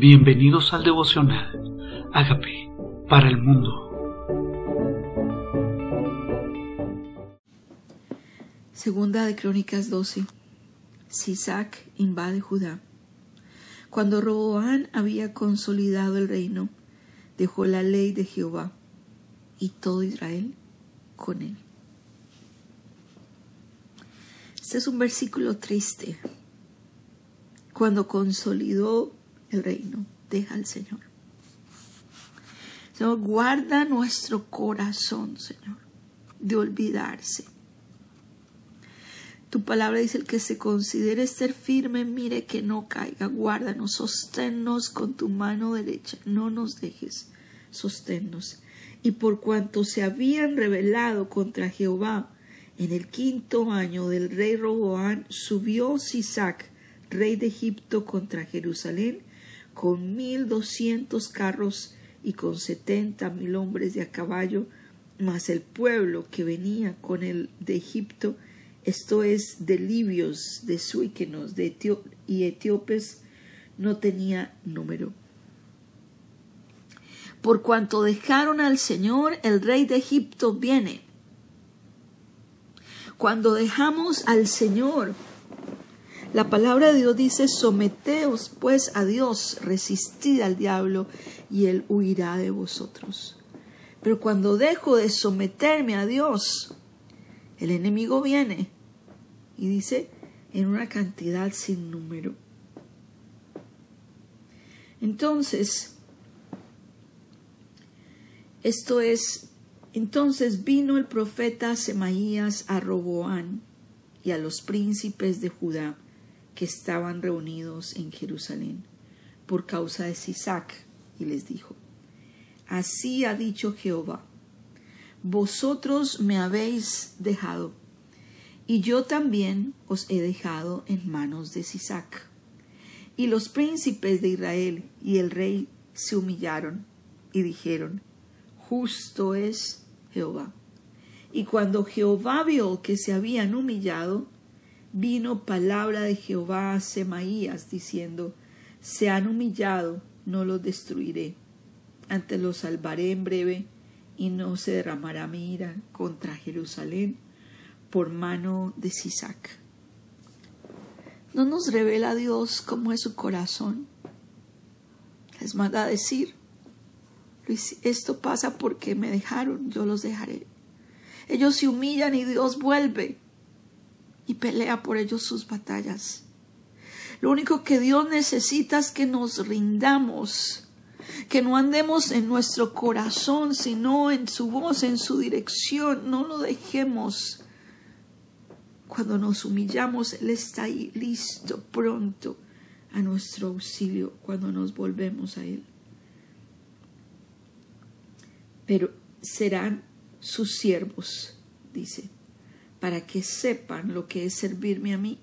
Bienvenidos al devocional. Hágame para el mundo. Segunda de Crónicas 12. Sisac invade Judá. Cuando Roboán había consolidado el reino, dejó la ley de Jehová y todo Israel con él. Este es un versículo triste. Cuando consolidó el reino, deja al Señor. Guarda nuestro corazón, Señor, de olvidarse. Tu palabra dice el que se considere ser firme, mire que no caiga, guárdanos, sosténnos con tu mano derecha, no nos dejes, sosténnos. Y por cuanto se habían rebelado contra Jehová, en el quinto año del rey Roboán, subió Sisac, rey de Egipto, contra Jerusalén, con mil doscientos carros y con setenta mil hombres de a caballo, mas el pueblo que venía con el de Egipto, esto es de libios, de suíquenos de y etíopes, no tenía número. Por cuanto dejaron al Señor, el rey de Egipto viene. Cuando dejamos al Señor, la palabra de Dios dice, someteos pues a Dios, resistid al diablo y él huirá de vosotros. Pero cuando dejo de someterme a Dios, el enemigo viene y dice en una cantidad sin número. Entonces, esto es, entonces vino el profeta Semaías a Roboán y a los príncipes de Judá que estaban reunidos en Jerusalén por causa de Sisac, y les dijo, Así ha dicho Jehová, vosotros me habéis dejado, y yo también os he dejado en manos de Sisac. Y los príncipes de Israel y el rey se humillaron y dijeron, Justo es Jehová. Y cuando Jehová vio que se habían humillado, vino palabra de Jehová a Semaías diciendo, se han humillado, no los destruiré, antes los salvaré en breve, y no se derramará mi ira contra Jerusalén por mano de Sisac. ¿No nos revela Dios cómo es su corazón? Les manda decir, esto pasa porque me dejaron, yo los dejaré. Ellos se humillan y Dios vuelve y pelea por ellos sus batallas. Lo único que Dios necesita es que nos rindamos, que no andemos en nuestro corazón, sino en su voz, en su dirección. No lo dejemos. Cuando nos humillamos, Él está ahí listo, pronto a nuestro auxilio cuando nos volvemos a Él. Pero serán sus siervos, dice para que sepan lo que es servirme a mí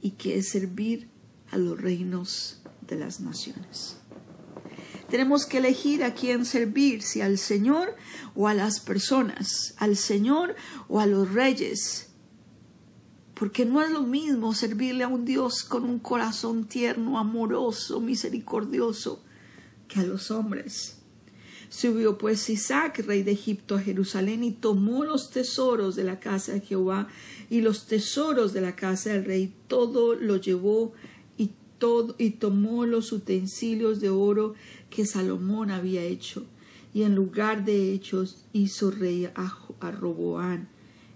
y que es servir a los reinos de las naciones. Tenemos que elegir a quién servir, si al Señor o a las personas, al Señor o a los reyes. Porque no es lo mismo servirle a un Dios con un corazón tierno, amoroso, misericordioso, que a los hombres. Subió pues Isaac, rey de Egipto, a Jerusalén y tomó los tesoros de la casa de Jehová y los tesoros de la casa del rey, todo lo llevó y, tomó los utensilios de oro que Salomón había hecho. Y en lugar de hechos hizo rey a, a Roboán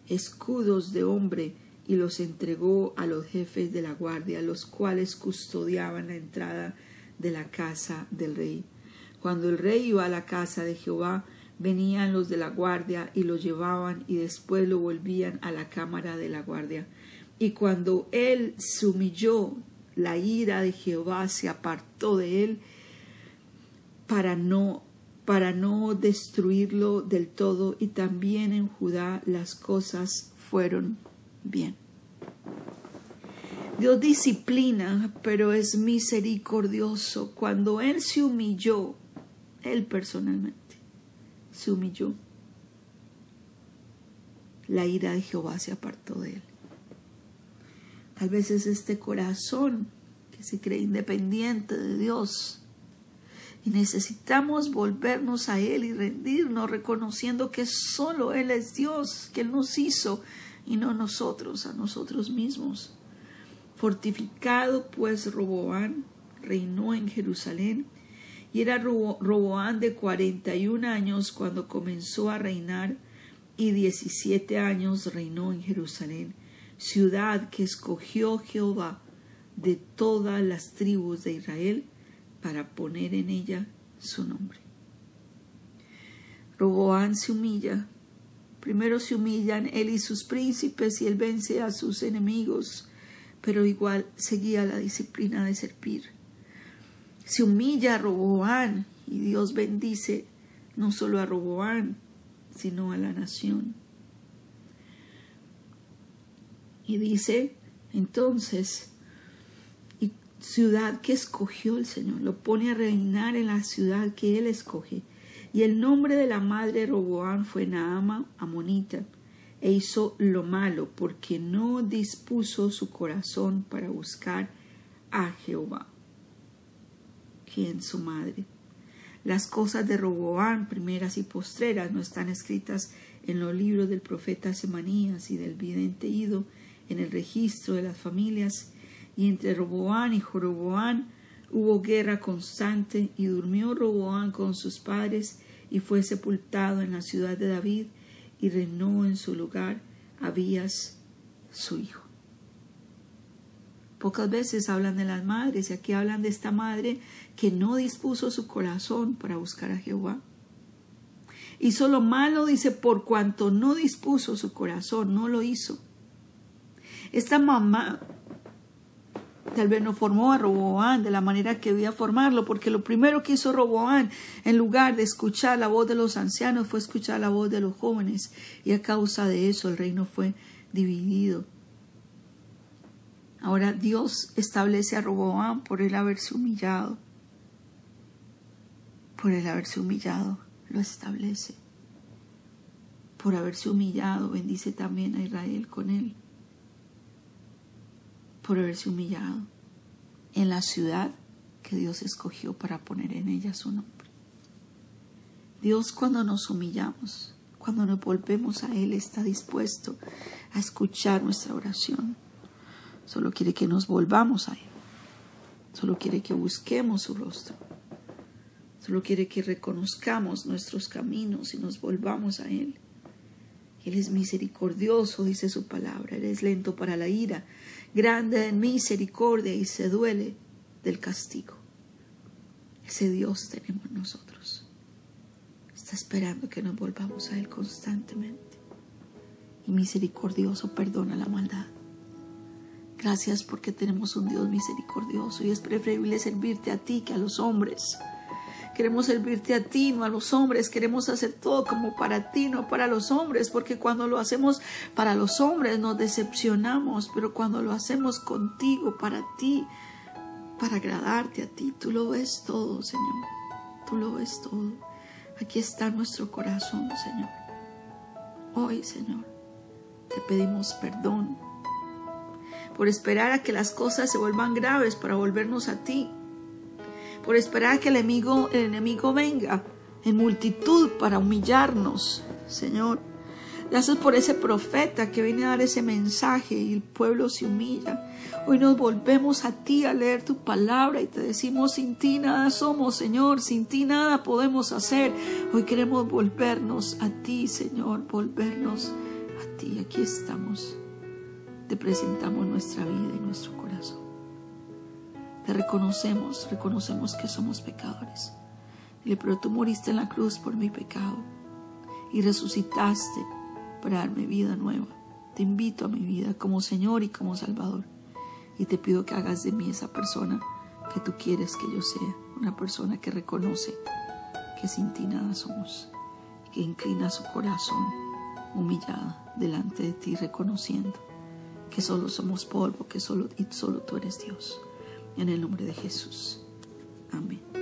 escudos de hombre y los entregó a los jefes de la guardia, los cuales custodiaban la entrada de la casa del rey. Cuando el rey iba a la casa de Jehová, venían los de la guardia y lo llevaban y después lo volvían a la cámara de la guardia. Y cuando él se humilló, la ira de Jehová se apartó de él para no para no destruirlo del todo y también en Judá las cosas fueron bien. Dios disciplina, pero es misericordioso. Cuando Él se humilló, él personalmente se humilló. La ira de Jehová se apartó de él. Tal vez es este corazón que se cree independiente de Dios, Y necesitamos volvernos a Él y rendirnos, reconociendo que solo Él es Dios, que Él nos hizo y no nosotros, a nosotros mismos. Fortificado pues Roboán reinó en Jerusalén y era Roboán de cuarenta y un años cuando comenzó a reinar y diecisiete años reinó en Jerusalén, ciudad que escogió Jehová de todas las tribus de Israel para poner en ella su nombre. Roboán se humilla. Primero se humillan él y sus príncipes y él vence a sus enemigos, pero igual seguía la disciplina de servir. Se humilla a Roboán y Dios bendice no solo a Roboán, sino a la nación. Y dice entonces, ciudad que escogió el Señor, lo pone a reinar en la ciudad que Él escoge. Y el nombre de la madre Roboán fue Naama Amonita, e hizo lo malo porque no dispuso su corazón para buscar a Jehová, quien su madre. Las cosas de Roboán, primeras y postreras, no están escritas en los libros del profeta Semanías y del vidente Ido, en el registro de las familias y entre Roboán y Joroboán hubo guerra constante, y durmió Roboán con sus padres, y fue sepultado en la ciudad de David, y reinó en su lugar Abías, su hijo. Pocas veces hablan de las madres, y aquí hablan de esta madre que no dispuso su corazón para buscar a Jehová. Hizo lo malo, dice, por cuanto no dispuso su corazón, no lo hizo. Esta mamá Tal vez no formó a Roboán de la manera que debía formarlo, porque lo primero que hizo Roboán, en lugar de escuchar la voz de los ancianos, fue escuchar la voz de los jóvenes, y a causa de eso el reino fue dividido. Ahora Dios establece a Roboán por él haberse humillado. Por él haberse humillado, lo establece. Por haberse humillado, bendice también a Israel con él por haberse humillado en la ciudad que Dios escogió para poner en ella su nombre. Dios cuando nos humillamos, cuando nos volvemos a Él, está dispuesto a escuchar nuestra oración. Solo quiere que nos volvamos a Él. Solo quiere que busquemos su rostro. Solo quiere que reconozcamos nuestros caminos y nos volvamos a Él. Él es misericordioso, dice su palabra. Él es lento para la ira grande en misericordia y se duele del castigo. Ese Dios tenemos nosotros. Está esperando que nos volvamos a Él constantemente. Y misericordioso perdona la maldad. Gracias porque tenemos un Dios misericordioso y es preferible servirte a ti que a los hombres. Queremos servirte a ti, no a los hombres. Queremos hacer todo como para ti, no para los hombres, porque cuando lo hacemos para los hombres nos decepcionamos, pero cuando lo hacemos contigo, para ti, para agradarte a ti, tú lo ves todo, Señor. Tú lo ves todo. Aquí está nuestro corazón, Señor. Hoy, Señor, te pedimos perdón por esperar a que las cosas se vuelvan graves para volvernos a ti por esperar que el enemigo, el enemigo venga en multitud para humillarnos, Señor. Gracias por ese profeta que viene a dar ese mensaje y el pueblo se humilla. Hoy nos volvemos a ti a leer tu palabra y te decimos, sin ti nada somos, Señor, sin ti nada podemos hacer. Hoy queremos volvernos a ti, Señor, volvernos a ti. Aquí estamos. Te presentamos nuestra vida y nuestro corazón. Te reconocemos, reconocemos que somos pecadores. Dile, pero tú moriste en la cruz por mi pecado y resucitaste para darme vida nueva. Te invito a mi vida como Señor y como Salvador. Y te pido que hagas de mí esa persona que tú quieres que yo sea. Una persona que reconoce que sin ti nada somos. Que inclina su corazón humillada delante de ti, reconociendo que solo somos polvo, que solo y solo tú eres Dios. En el nombre de Jesús. Amén.